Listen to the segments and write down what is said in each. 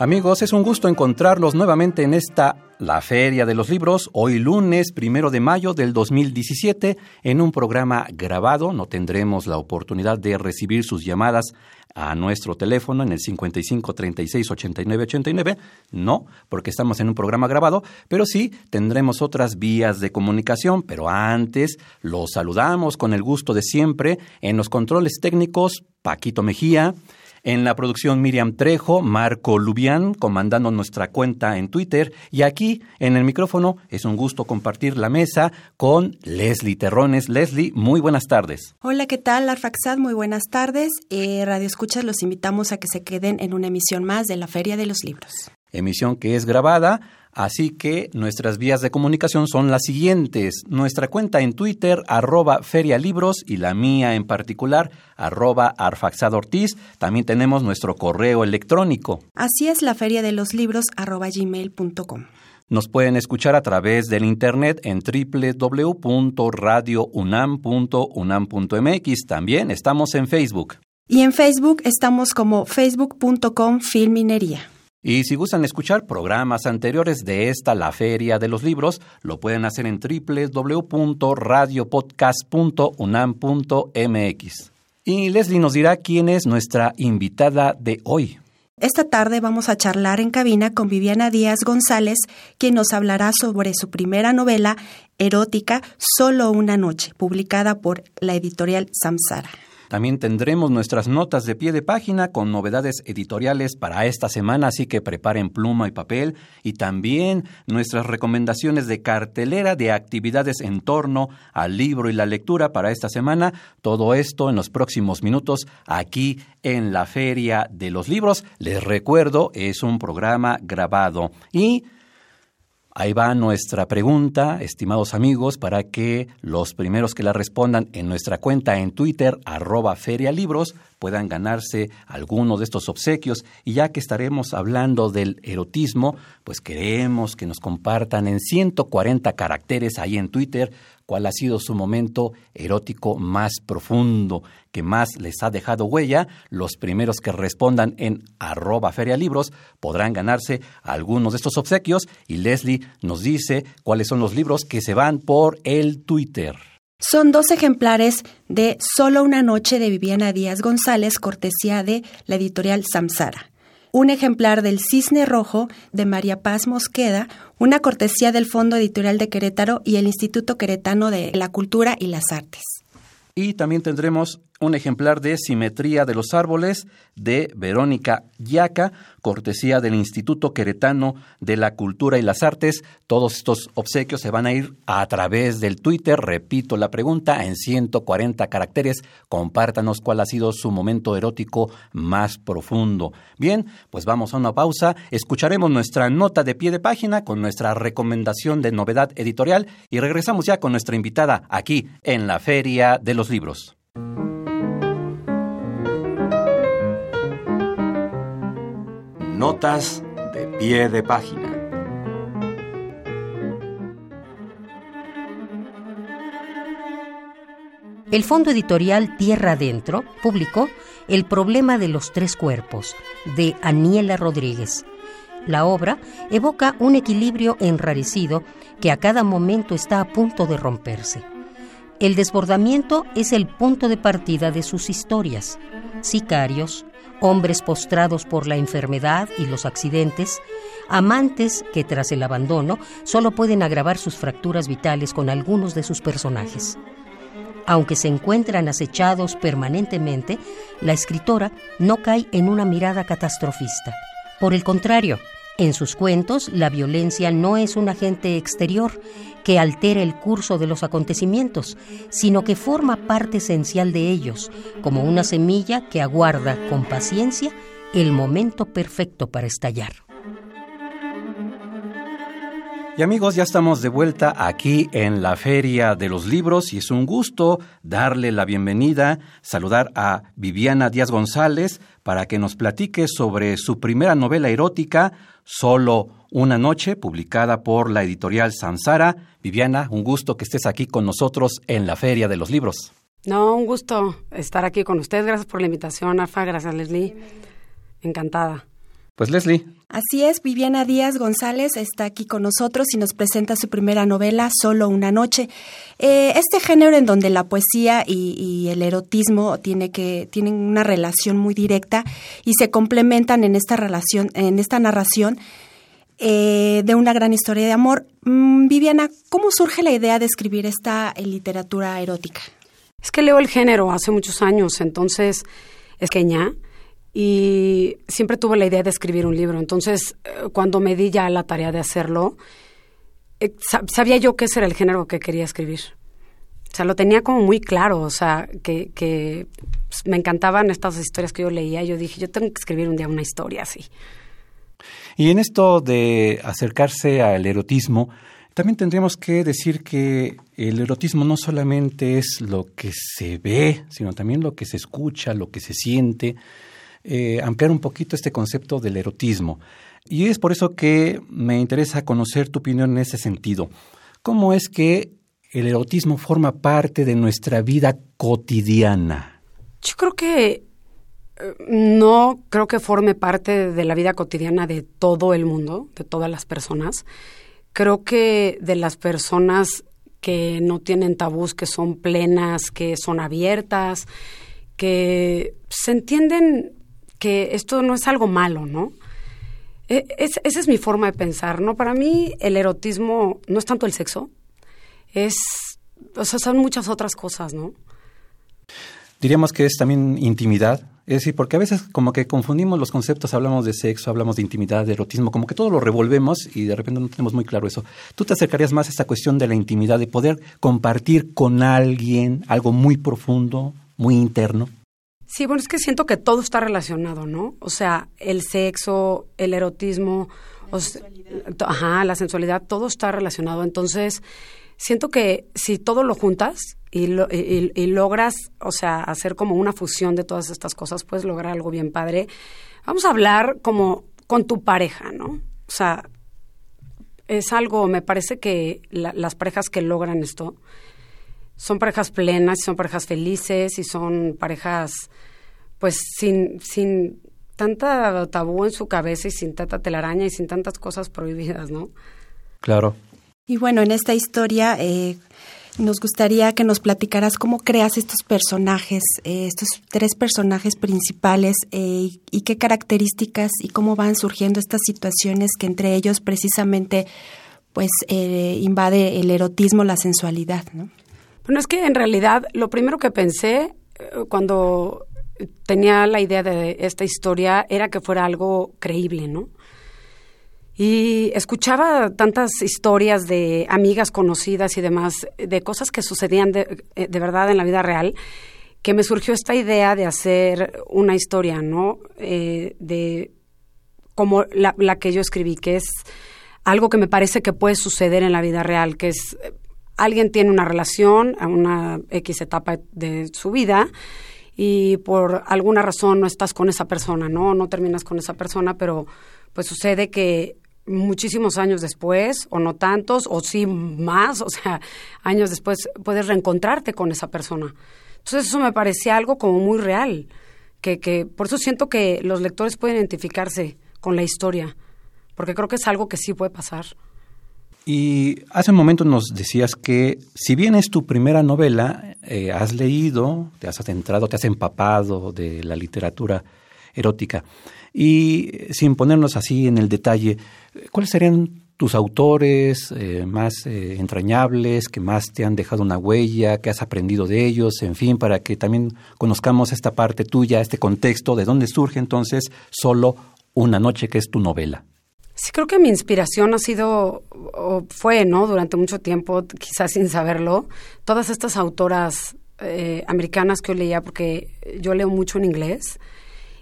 Amigos, es un gusto encontrarlos nuevamente en esta La Feria de los Libros, hoy lunes primero de mayo del 2017, en un programa grabado. No tendremos la oportunidad de recibir sus llamadas a nuestro teléfono en el 55 36 89 89. No, porque estamos en un programa grabado, pero sí tendremos otras vías de comunicación. Pero antes los saludamos con el gusto de siempre en los controles técnicos Paquito Mejía. En la producción Miriam Trejo, Marco Lubián, comandando nuestra cuenta en Twitter. Y aquí, en el micrófono, es un gusto compartir la mesa con Leslie Terrones. Leslie, muy buenas tardes. Hola, ¿qué tal, Arfaxad? Muy buenas tardes. Eh, Radio Escuchas, los invitamos a que se queden en una emisión más de la Feria de los Libros. Emisión que es grabada Así que nuestras vías de comunicación son las siguientes. Nuestra cuenta en Twitter, arroba ferialibros, y la mía en particular, arroba arfaxadortiz. También tenemos nuestro correo electrónico. Así es, la feria de los libros, arroba gmail.com. Nos pueden escuchar a través del internet en www.radiounam.unam.mx. También estamos en Facebook. Y en Facebook estamos como facebook.com filminería. Y si gustan escuchar programas anteriores de esta La Feria de los Libros, lo pueden hacer en www.radiopodcast.unam.mx. Y Leslie nos dirá quién es nuestra invitada de hoy. Esta tarde vamos a charlar en cabina con Viviana Díaz González, quien nos hablará sobre su primera novela erótica, Solo una noche, publicada por la editorial Samsara. También tendremos nuestras notas de pie de página con novedades editoriales para esta semana, así que preparen pluma y papel y también nuestras recomendaciones de cartelera de actividades en torno al libro y la lectura para esta semana. Todo esto en los próximos minutos aquí en la Feria de los Libros. Les recuerdo, es un programa grabado y Ahí va nuestra pregunta, estimados amigos, para que los primeros que la respondan en nuestra cuenta en Twitter, arroba ferialibros, puedan ganarse alguno de estos obsequios. Y ya que estaremos hablando del erotismo, pues queremos que nos compartan en 140 caracteres ahí en Twitter cuál ha sido su momento erótico más profundo, que más les ha dejado huella. Los primeros que respondan en arroba ferialibros podrán ganarse algunos de estos obsequios y Leslie nos dice cuáles son los libros que se van por el Twitter. Son dos ejemplares de Solo una noche de Viviana Díaz González, cortesía de la editorial Samsara. Un ejemplar del Cisne Rojo de María Paz Mosqueda, una cortesía del Fondo Editorial de Querétaro y el Instituto Queretano de la Cultura y las Artes. Y también tendremos un ejemplar de Simetría de los Árboles de Verónica Yaca, cortesía del Instituto Queretano de la Cultura y las Artes. Todos estos obsequios se van a ir a través del Twitter. Repito la pregunta en 140 caracteres. Compártanos cuál ha sido su momento erótico más profundo. Bien, pues vamos a una pausa. Escucharemos nuestra nota de pie de página con nuestra recomendación de novedad editorial y regresamos ya con nuestra invitada aquí en la Feria de los Libros. Notas de pie de página. El Fondo Editorial Tierra Adentro publicó El problema de los tres cuerpos, de Aniela Rodríguez. La obra evoca un equilibrio enrarecido que a cada momento está a punto de romperse. El desbordamiento es el punto de partida de sus historias. Sicarios, hombres postrados por la enfermedad y los accidentes, amantes que tras el abandono solo pueden agravar sus fracturas vitales con algunos de sus personajes. Aunque se encuentran acechados permanentemente, la escritora no cae en una mirada catastrofista. Por el contrario, en sus cuentos, la violencia no es un agente exterior que altera el curso de los acontecimientos, sino que forma parte esencial de ellos, como una semilla que aguarda con paciencia el momento perfecto para estallar. Y amigos, ya estamos de vuelta aquí en la Feria de los Libros y es un gusto darle la bienvenida, saludar a Viviana Díaz González para que nos platique sobre su primera novela erótica, Solo una noche, publicada por la editorial Sansara. Viviana, un gusto que estés aquí con nosotros en la Feria de los Libros. No, un gusto estar aquí con ustedes. Gracias por la invitación, Alfa. Gracias, Leslie. Encantada. Pues Leslie. Así es, Viviana Díaz González está aquí con nosotros y nos presenta su primera novela, Solo una noche. Eh, este género en donde la poesía y, el erotismo tiene que, tienen una relación muy directa y se complementan en esta relación, en esta narración eh, de una gran historia de amor. Mm, Viviana, ¿cómo surge la idea de escribir esta literatura erótica? Es que leo el género hace muchos años, entonces es queña y siempre tuve la idea de escribir un libro. Entonces, eh, cuando me di ya la tarea de hacerlo, eh, sabía yo ese era el género que quería escribir. O sea, lo tenía como muy claro, o sea, que, que pues, me encantaban estas historias que yo leía. Yo dije, yo tengo que escribir un día una historia así. Y en esto de acercarse al erotismo, también tendríamos que decir que el erotismo no solamente es lo que se ve, sino también lo que se escucha, lo que se siente. Eh, ampliar un poquito este concepto del erotismo. Y es por eso que me interesa conocer tu opinión en ese sentido. ¿Cómo es que el erotismo forma parte de nuestra vida cotidiana? Yo creo que eh, no creo que forme parte de la vida cotidiana de todo el mundo, de todas las personas. Creo que de las personas que no tienen tabús, que son plenas, que son abiertas, que se entienden que esto no es algo malo, ¿no? E, esa es mi forma de pensar, ¿no? Para mí el erotismo no es tanto el sexo, es, son muchas otras cosas, ¿no? Diríamos que es también intimidad, es decir, porque a veces como que confundimos los conceptos, hablamos de sexo, hablamos de intimidad, de erotismo, como que todo lo revolvemos y de repente no tenemos muy claro eso. ¿Tú te acercarías más a esta cuestión de la intimidad, de poder compartir con alguien algo muy profundo, muy interno? Sí, bueno, es que siento que todo está relacionado, ¿no? O sea, el sexo, el erotismo, la sensualidad. ajá, la sensualidad, todo está relacionado. Entonces, siento que si todo lo juntas y, y, logras, o sea, hacer como una fusión de todas estas cosas, puedes lograr algo bien padre. Vamos a hablar como con tu pareja, ¿no? O sea, es algo, me parece que las parejas que logran esto, son parejas plenas, son parejas felices y son parejas pues sin, sin tanta tabú en su cabeza y sin tanta telaraña y sin tantas cosas prohibidas, ¿no? Claro. Y bueno, en esta historia eh, nos gustaría que nos platicaras cómo creas estos personajes, eh, estos tres personajes principales eh, y qué características y cómo van surgiendo estas situaciones que entre ellos precisamente pues invade el erotismo, la sensualidad, ¿no? Bueno, es que en realidad lo primero que pensé eh, cuando tenía la idea de esta historia era que fuera algo creíble, ¿no? Y escuchaba tantas historias de amigas conocidas y demás, de cosas que sucedían de, eh, verdad en la vida real, que me surgió esta idea de hacer una historia, ¿no? Eh, de como la, que yo escribí, que es algo que me parece que puede suceder en la vida real, que es alguien tiene una relación a una X etapa de su vida y por alguna razón no estás con esa persona, ¿no? No terminas con esa persona, pero pues sucede que muchísimos años después, o no tantos, o sí más, o sea, años después puedes reencontrarte con esa persona. Entonces eso me parecía algo como muy real, que, que por eso siento que los lectores pueden identificarse con la historia, porque creo que es algo que sí puede pasar. Y hace un momento nos decías que si bien es tu primera novela, eh, has leído, te has adentrado, te has empapado de la literatura erótica. Y sin ponernos así en el detalle, ¿cuáles serían tus autores eh, más eh, entrañables, que más te han dejado una huella, que has aprendido de ellos, en fin, para que también conozcamos esta parte tuya, este contexto, de dónde surge entonces solo una noche, que es tu novela? Sí, creo que mi inspiración ha sido, o fue, ¿no? Durante mucho tiempo, quizás sin saberlo, todas estas autoras eh, americanas que yo leía, porque yo leo mucho en inglés,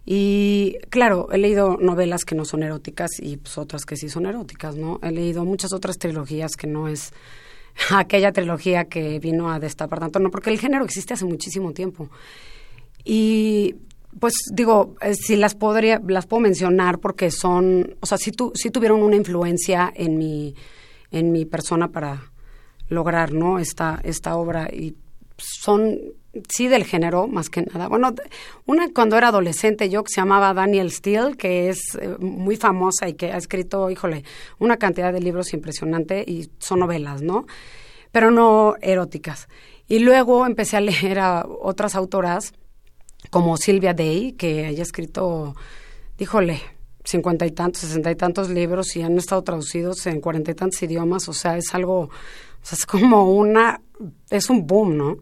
Y claro, he leído novelas que no son eróticas y pues, otras que sí son eróticas, ¿no? He leído muchas otras trilogías que no es aquella trilogía que vino a destapar tanto, no, porque el género existe hace muchísimo tiempo. Y pues digo, eh, si las podría, las puedo mencionar porque son, o sea, sí, tu, sí tuvieron una influencia en mi, en mi persona para lograr, ¿no? Esta, esta obra y son sí del género más que nada. Bueno, una cuando era adolescente yo que se llamaba Daniel Steele, que es eh, muy famosa y que ha escrito, híjole, una cantidad de libros impresionante y son novelas, ¿no? Pero no eróticas. Y luego empecé a leer a otras autoras como Silvia Day, que haya escrito, híjole, cincuenta y tantos, sesenta y tantos libros y han estado traducidos en cuarenta y tantos idiomas, o sea, es algo, o sea, es como una, es un boom, ¿no?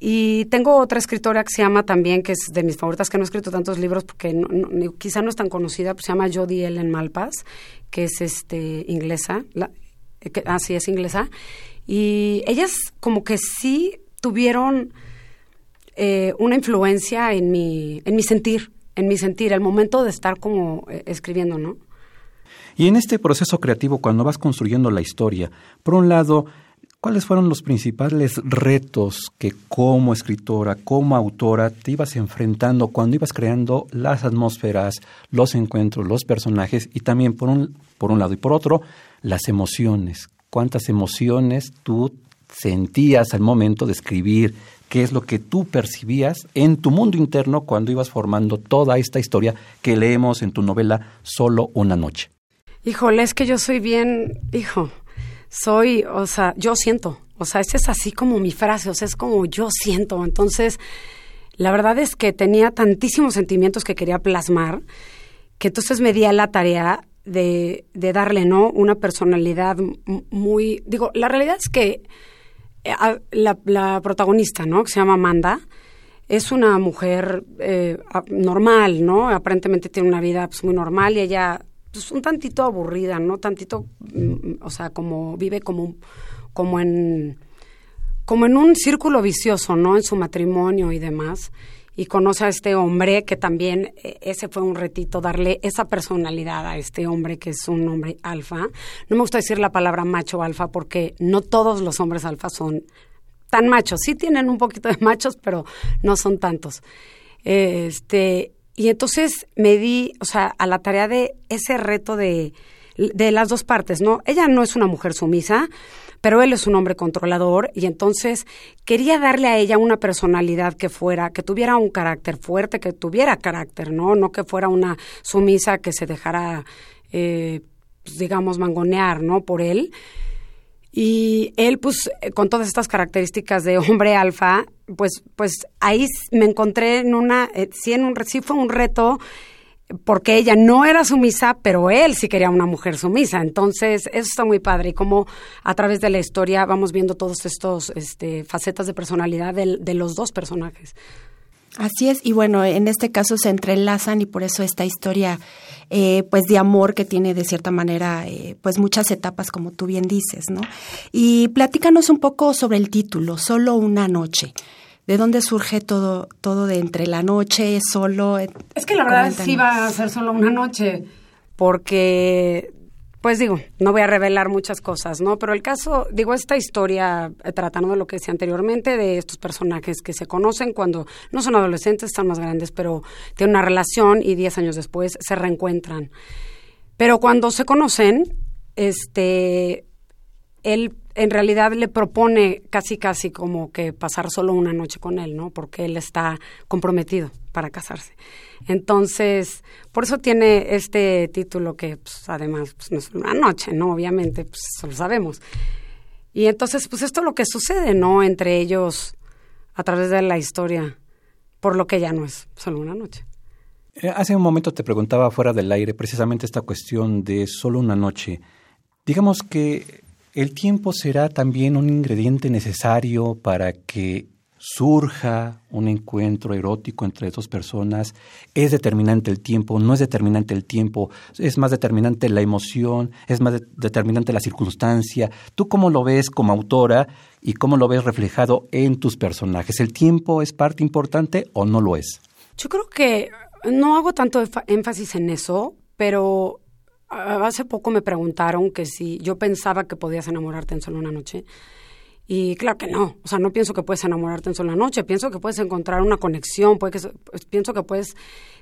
Y tengo otra escritora que se llama también, que es de mis favoritas, que no ha escrito tantos libros porque quizá no es tan conocida, pues se llama Jodie Ellen Malpas, que es este inglesa, la, eh, ah, es inglesa. Y ellas como que sí tuvieron eh, una influencia en mi, en mi sentir, en mi sentir, el momento de estar como eh, escribiendo, ¿no? Y en este proceso creativo, cuando vas construyendo la historia, por un lado, ¿Cuáles fueron los principales retos que como escritora, como autora, te ibas enfrentando cuando ibas creando las atmósferas, los encuentros, los personajes y también por un, por un lado y por otro, las emociones? ¿Cuántas emociones tú sentías al momento de escribir? ¿Qué es lo que tú percibías en tu mundo interno cuando ibas formando toda esta historia que leemos en tu novela Solo una noche? Híjole, es que yo soy bien, hijo, soy, o sea, yo siento, o sea, esa es así como mi frase, o sea, es como yo siento. Entonces, la verdad es que tenía tantísimos sentimientos que quería plasmar, que entonces me di a la tarea de, de darle, ¿no? Una personalidad muy, digo, la realidad es que la, la protagonista, ¿no? Que se llama Amanda, es una mujer eh, normal, ¿no? Aparentemente tiene una vida pues, muy normal y ella pues, un tantito aburrida, ¿no? Tantito, mm, o sea, como vive como, como en como en un círculo vicioso, ¿no? En su matrimonio y demás. Y conoce a este hombre que también, e, ese fue un retito, darle esa personalidad a este hombre que es un hombre alfa. No me gusta decir la palabra macho alfa porque no todos los hombres alfa son tan machos. Sí tienen un poquito de machos, pero no son tantos. Este, y entonces me di, o sea, a la tarea de ese reto de, de las dos partes, ¿no? Ella no es una mujer sumisa, pero él es un hombre controlador y entonces quería darle a ella una personalidad que fuera, que tuviera un carácter fuerte, que tuviera carácter, ¿no? No que fuera una sumisa que se dejara, eh, pues, digamos, mangonear, ¿no? Por él. Y él, pues, con todas estas características de hombre alfa, pues, pues ahí me encontré en una, eh, sí, en un, sí fue un reto, porque ella no era sumisa, pero él sí quería una mujer sumisa. Entonces, eso está muy padre. Y como a través de la historia vamos viendo todos estos este, facetas de personalidad de los dos personajes. Así es, y bueno, en este caso se entrelazan y por eso esta historia, eh, pues de amor que tiene de cierta manera, eh, pues muchas etapas, como tú bien dices, ¿no? Y platícanos un poco sobre el título, Solo una noche. ¿De dónde surge todo, todo de entre la noche, solo? Es que la verdad sí va a ser solo una noche, porque pues digo, no voy a revelar muchas cosas, ¿no? Pero el caso, digo, esta historia, eh, tratando de lo que decía anteriormente, de estos personajes que se conocen cuando no son adolescentes, están más grandes, pero tienen una relación y diez años después se reencuentran. Pero cuando se conocen, este, él en realidad le propone casi casi como que pasar solo una noche con él, ¿no? Porque él está comprometido para casarse. Entonces, por eso tiene este título que pues, además pues, no es una noche, ¿no? Obviamente, pues lo sabemos. Y entonces, pues esto es lo que sucede, ¿no? Entre ellos a través de la historia, por lo que ya no es solo una noche. Eh, hace un momento te preguntaba fuera del aire precisamente esta cuestión de solo una noche. Digamos que el tiempo será también un ingrediente necesario para que surja un encuentro erótico entre dos personas, es determinante el tiempo, no es determinante el tiempo, es más determinante la emoción, es más determinante la circunstancia. ¿Tú cómo lo ves como autora y cómo lo ves reflejado en tus personajes? ¿El tiempo es parte importante o no lo es? Yo creo que, No hago tanto énfasis en eso, pero hace poco me preguntaron que si yo pensaba que podías enamorarte en solo una noche. Y claro que no, o sea, no pienso que puedes enamorarte en sola noche, pienso que puedes encontrar una conexión, puede que, pues, pienso que puedes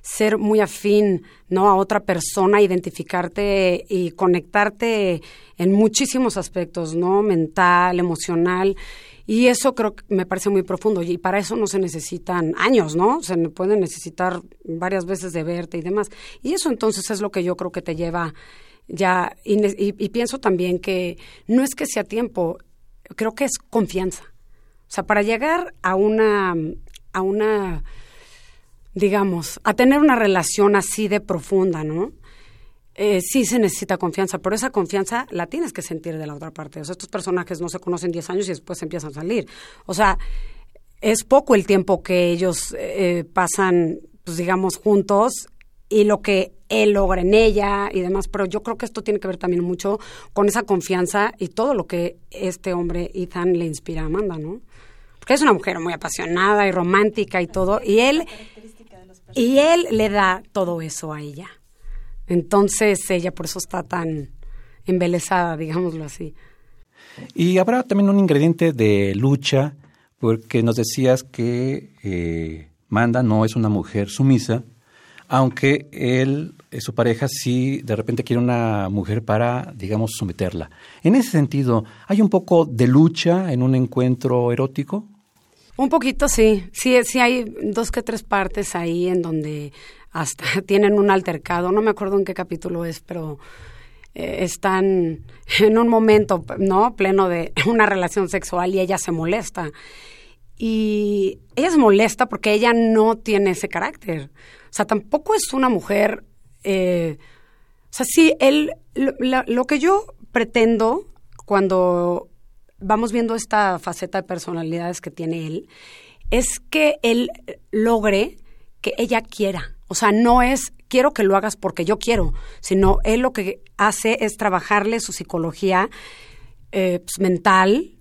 ser muy afín, ¿no? A otra persona, identificarte y conectarte en muchísimos aspectos, ¿no? Mental, emocional. Y eso creo que me parece muy profundo. Y para eso no se necesitan años, ¿no? Se pueden necesitar varias veces de verte y demás. Y eso entonces es lo que yo creo que te lleva ya. Y, y pienso también que no es que sea tiempo, creo que es confianza. O sea, para llegar a una, a una, digamos, a tener una relación así de profunda, ¿no? Eh, sí se necesita confianza, pero esa confianza la tienes que sentir de la otra parte. O sea, estos personajes no se conocen 10 años y después empiezan a salir. O sea, es poco el tiempo que ellos eh, pasan, pues digamos, juntos y lo que él logra en ella y demás, pero yo creo que esto tiene que ver también mucho con esa confianza y todo lo que este hombre, Ethan, le inspira a Amanda, ¿no? Porque es una mujer muy apasionada y romántica y todo, y él, y él le da todo eso a ella. Entonces ella por eso está tan embelesada, digámoslo así. Y habrá también un ingrediente de lucha, porque nos decías que eh, Manda no es una mujer sumisa, aunque él, eh, su pareja, sí de repente quiere una mujer para, digamos, someterla. En ese sentido, ¿hay un poco de lucha en un encuentro erótico? Un poquito, sí. Sí, sí hay dos que tres partes ahí en donde hasta tienen un altercado. No me acuerdo en qué capítulo es, pero eh, están en un momento, ¿no? Pleno de una relación sexual y ella se molesta. Y ella se molesta porque ella no tiene ese carácter. O sea, tampoco es una mujer... Eh, o sea, sí, él, lo, que yo pretendo cuando vamos viendo esta faceta de personalidades que tiene él, es que él logre que ella quiera. O sea, no es quiero que lo hagas porque yo quiero, sino él lo que hace es trabajarle su psicología eh, pues, mental,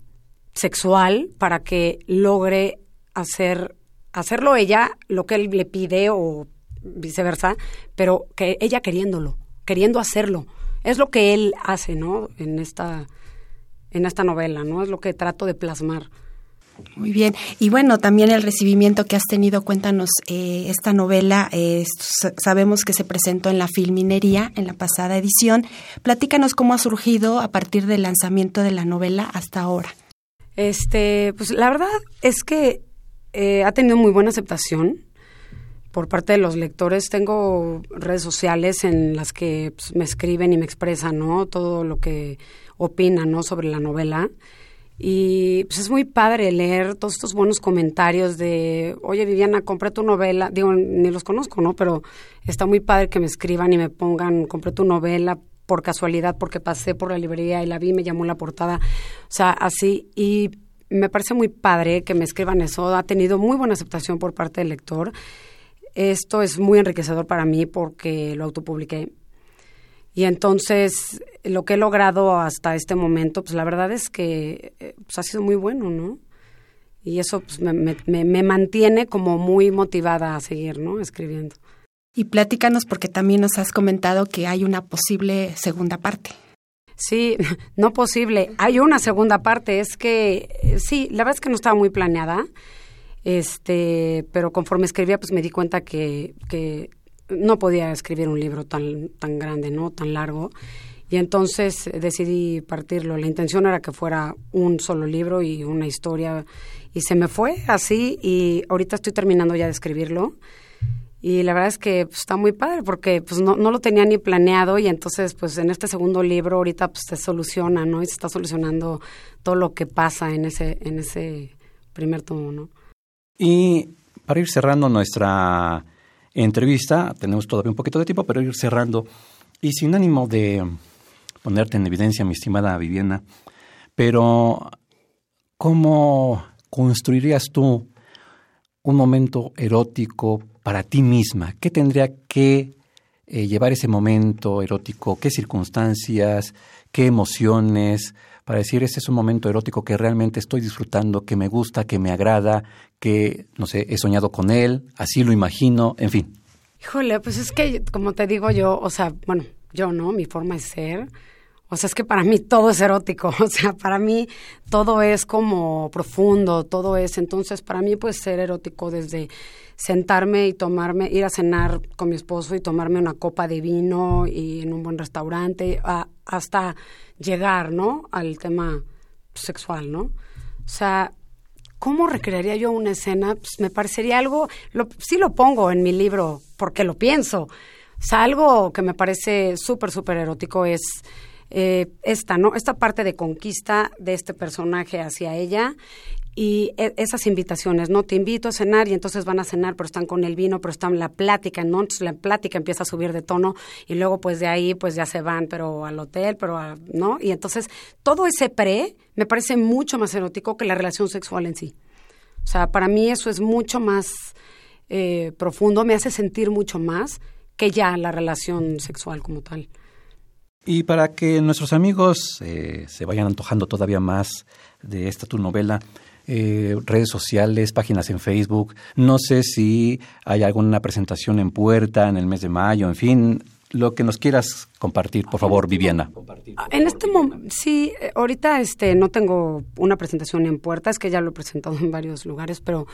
sexual, para que logre hacer, hacerlo ella lo que él le pide o viceversa, pero que ella queriéndolo, queriendo hacerlo. Es lo que él hace, ¿no? En esta, en esta novela, ¿no? Es lo que trato de plasmar. Muy bien. Y bueno, también el recibimiento que has tenido, cuéntanos, eh, esta novela, eh, sabemos que se presentó en la Filminería en la pasada edición. Platícanos cómo ha surgido a partir del lanzamiento de la novela hasta ahora. Este, pues la verdad es que eh, ha tenido muy buena aceptación por parte de los lectores. Tengo redes sociales en las que pues, me escriben y me expresan, ¿no? Todo lo que opinan, ¿no? Sobre la novela. Y pues es muy padre leer todos estos buenos comentarios de, oye Viviana, compré tu novela, digo, ni los conozco, ¿no? Pero está muy padre que me escriban y me pongan, compré tu novela por casualidad, porque pasé por la librería y la vi, me llamó la portada, o sea, así. Y me parece muy padre que me escriban eso, ha tenido muy buena aceptación por parte del lector. Esto es muy enriquecedor para mí porque lo autopubliqué. Y entonces, lo que he logrado hasta este momento, pues la verdad es que eh, pues, ha sido muy bueno, ¿no? Y eso pues, me, me, mantiene como muy motivada a seguir, ¿no? Escribiendo. Y platícanos porque también nos has comentado que hay una posible segunda parte. Sí, no posible. Hay una segunda parte. Es que, eh, sí, la verdad es que no estaba muy planeada. Este, pero conforme escribía, pues me di cuenta que, que no podía escribir un libro tan, tan grande, ¿no? Tan largo. Y entonces decidí partirlo. La intención era que fuera un solo libro y una historia. Y se me fue así y ahorita estoy terminando ya de escribirlo. Y la verdad es que pues, está muy padre porque pues no, no, lo tenía ni planeado y entonces pues en este segundo libro ahorita pues se soluciona, ¿no? Y se está solucionando todo lo que pasa en ese, en ese primer tomo, ¿no? Y para ir cerrando nuestra entrevista, tenemos todavía un poquito de tiempo, pero ir cerrando, y sin ánimo de ponerte en evidencia, mi estimada Viviana, pero ¿cómo construirías tú un momento erótico para ti misma? ¿Qué tendría que eh, llevar ese momento erótico? ¿Qué circunstancias? ¿Qué emociones? Para decir, ese es un momento erótico que realmente estoy disfrutando, que me gusta, que me agrada, que, no sé, he soñado con él, así lo imagino, en fin. Híjole, pues es que, como te digo yo, o sea, bueno, yo no, mi forma de ser, o sea, es que para mí todo es erótico, o sea, para mí todo es como profundo, todo es, entonces para mí puede ser erótico desde sentarme y tomarme, ir a cenar con mi esposo y tomarme una copa de vino y en un buen restaurante, hasta llegar, ¿no? Al tema sexual, ¿no? O sea, ¿cómo recrearía yo una escena? Pues me parecería algo, lo, sí lo pongo en mi libro porque lo pienso. O sea, algo que me parece súper, súper erótico es eh, esta, ¿no? Esta parte de conquista de este personaje hacia ella y e, esas invitaciones, ¿no? Te invito a cenar y entonces van a cenar, pero están con el vino, pero están la plática, ¿no? La plática empieza a subir de tono y luego pues de ahí pues ya se van, pero al hotel, pero ¿no? Y entonces todo ese pre me parece mucho más erótico que la relación sexual en sí. O sea, para mí eso es mucho más eh, profundo, me hace sentir mucho más que ya la relación sexual como tal. Y para que nuestros amigos eh, se vayan antojando todavía más de esta tu novela, eh, redes sociales, páginas en Facebook. No sé si hay alguna presentación en puerta en el mes de mayo, en fin, lo que nos quieras compartir, por favor, Viviana. En este momento, sí, eh, ahorita este, no tengo una presentación en puerta, es que ya lo he presentado en varios lugares, pero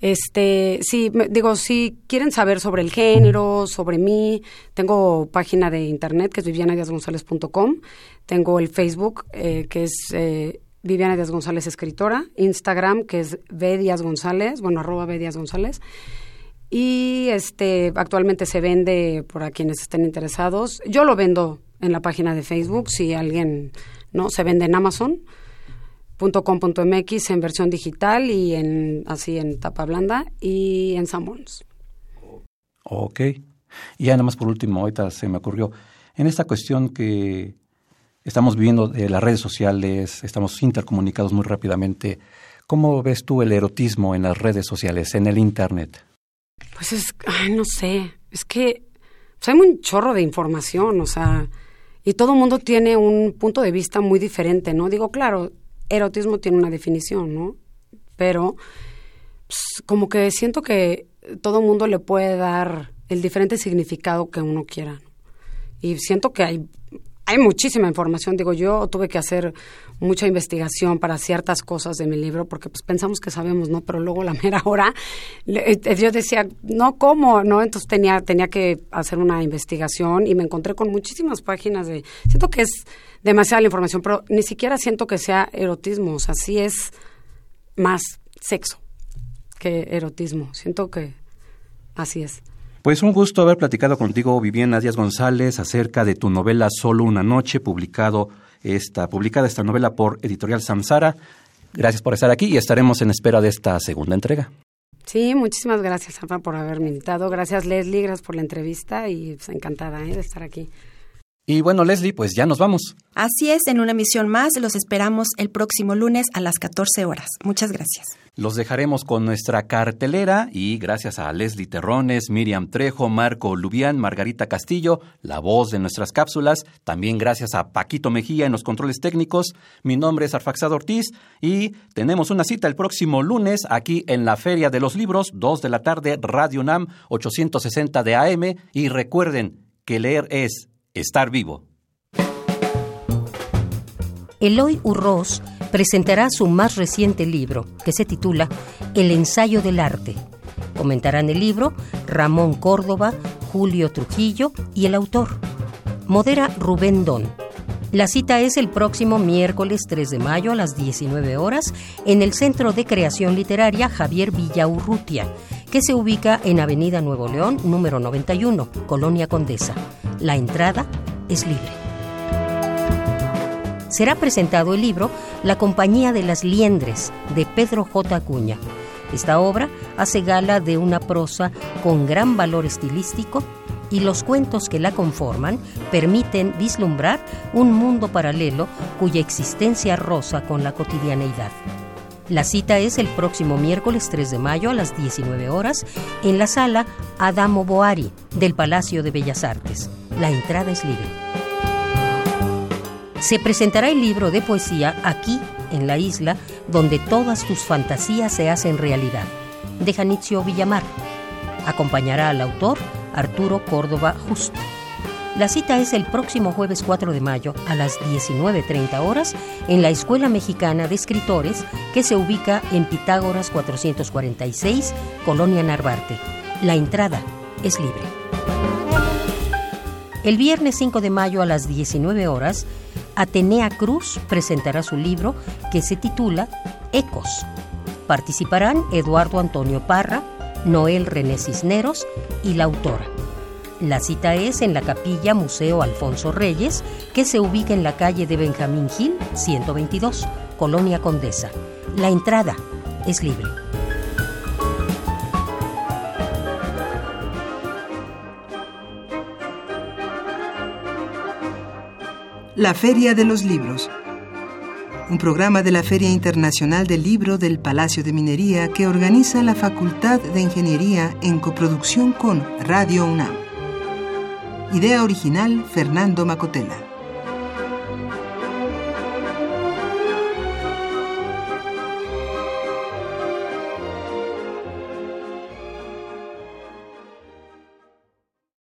este, sí, digo, si quieren saber sobre el género, sobre mí, tengo página de internet que es vivianadiasgonzález.com, tengo el Facebook eh, que es eh, Viviana González Escritora, Instagram, que es Díaz González, bueno, arroba Díaz González. Y este, actualmente se vende por a quienes estén interesados. Yo lo vendo en la página de Facebook, si alguien, ¿no? Se vende en Amazon.com.mx en versión digital y en así en tapa blanda y en Sammons. Ok. Y ya nada más por último, ahorita se me ocurrió, en esta cuestión que Estamos viviendo de las redes sociales, estamos intercomunicados muy rápidamente. ¿Cómo ves tú el erotismo en las redes sociales, en el Internet? Pues es, no sé, es que pues hay un chorro de información, o sea, y todo el mundo tiene un punto de vista muy diferente, ¿no? Digo, claro, erotismo tiene una definición, ¿no? Pero pues, como que siento que todo mundo le puede dar el diferente significado que uno quiera. Y siento que hay hay muchísima información, digo, yo tuve que hacer mucha investigación para ciertas cosas de mi libro, porque pues pensamos que sabemos, ¿no? Pero luego la mera hora, eh, yo decía, no, ¿cómo? ¿No? Entonces tenía, tenía que hacer una investigación y me encontré con muchísimas páginas de, siento que es demasiada la información, pero ni siquiera siento que sea erotismo, o sea, sí es más sexo que erotismo, siento que así es. Pues un gusto haber platicado contigo, Viviana Díaz González, acerca de tu novela Solo una noche, publicado esta, publicada esta novela por Editorial Samsara. Gracias por estar aquí y estaremos en espera de esta segunda entrega. Sí, muchísimas gracias, Alfa, por haberme invitado. Gracias, Leslie, gracias por la entrevista y pues, encantada ¿eh? de estar aquí. Y bueno, Leslie, pues ya nos vamos. Así es, en una emisión más los esperamos el próximo lunes a las 14 horas. Muchas gracias. Los dejaremos con nuestra cartelera y gracias a Leslie Terrones, Miriam Trejo, Marco Lubián, Margarita Castillo, la voz de nuestras cápsulas, también gracias a Paquito Mejía en los controles técnicos. Mi nombre es Arfaxado Ortiz y tenemos una cita el próximo lunes aquí en la Feria de los Libros, 2 de la tarde, Radio NAM 860 de AM y recuerden que leer es estar vivo. Eloy Urroz presentará su más reciente libro, que se titula El ensayo del arte. Comentarán el libro Ramón Córdoba, Julio Trujillo y el autor. Modera Rubén Don. La cita es el próximo miércoles 3 de mayo a las 19 horas en el Centro de Creación Literaria Javier Villaurrutia, que se ubica en Avenida Nuevo León, número 91, Colonia Condesa. La entrada es libre. Será presentado el libro La Compañía de las Liendres de Pedro J. Acuña. Esta obra hace gala de una prosa con gran valor estilístico y los cuentos que la conforman permiten vislumbrar un mundo paralelo cuya existencia roza con la cotidianeidad. La cita es el próximo miércoles 3 de mayo a las 19 horas en la sala Adamo Boari del Palacio de Bellas Artes. La entrada es libre. Se presentará el libro de poesía aquí, en la isla, donde todas tus fantasías se hacen realidad, de Janitzio Villamar. Acompañará al autor Arturo Córdoba Justo. La cita es el próximo jueves 4 de mayo a las 19.30 horas en la Escuela Mexicana de Escritores que se ubica en Pitágoras 446, Colonia Narvarte. La entrada es libre. El viernes 5 de mayo a las 19 horas, Atenea Cruz presentará su libro que se titula Ecos. Participarán Eduardo Antonio Parra, Noel René Cisneros y la autora. La cita es en la capilla Museo Alfonso Reyes, que se ubica en la calle de Benjamín Gil, 122, Colonia Condesa. La entrada es libre. La Feria de los Libros. Un programa de la Feria Internacional del Libro del Palacio de Minería que organiza la Facultad de Ingeniería en coproducción con Radio UNAM. Idea original Fernando Macotela.